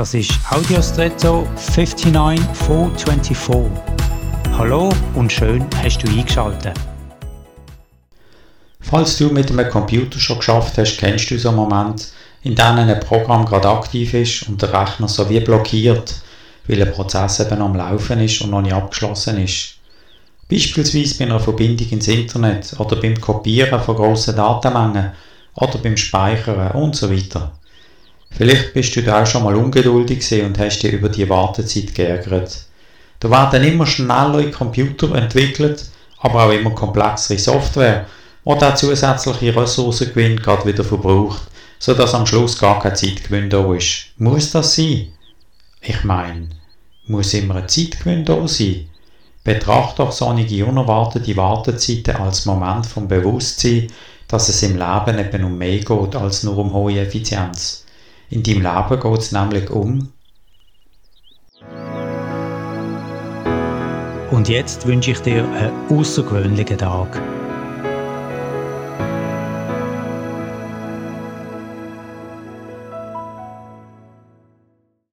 Das ist Audiostretto 59424. Hallo und schön hast du eingeschaltet. Falls du mit einem Computer schon geschafft hast, kennst du so einen Moment, in dem ein Programm gerade aktiv ist und der Rechner so wie blockiert, weil ein Prozess eben am Laufen ist und noch nicht abgeschlossen ist. Beispielsweise bei einer Verbindung ins Internet oder beim Kopieren von grossen Datenmengen oder beim Speichern und so weiter. Vielleicht bist du da auch schon mal ungeduldig und hast dich über die Wartezeit geärgert. Da werden immer schneller Computer entwickelt, aber auch immer komplexere Software, die der zusätzliche Ressourcengewinn gerade wieder verbraucht, sodass am Schluss gar kein Zeitgewinn da ist. Muss das sein? Ich meine, muss immer ein Zeitgewinn da sein? Betracht doch solche unerwartete Wartezeiten als Moment vom Bewusstsein, dass es im Leben eben um mehr geht als nur um hohe Effizienz. In deinem Leben geht es nämlich um. Und jetzt wünsche ich dir einen außergewöhnlichen Tag.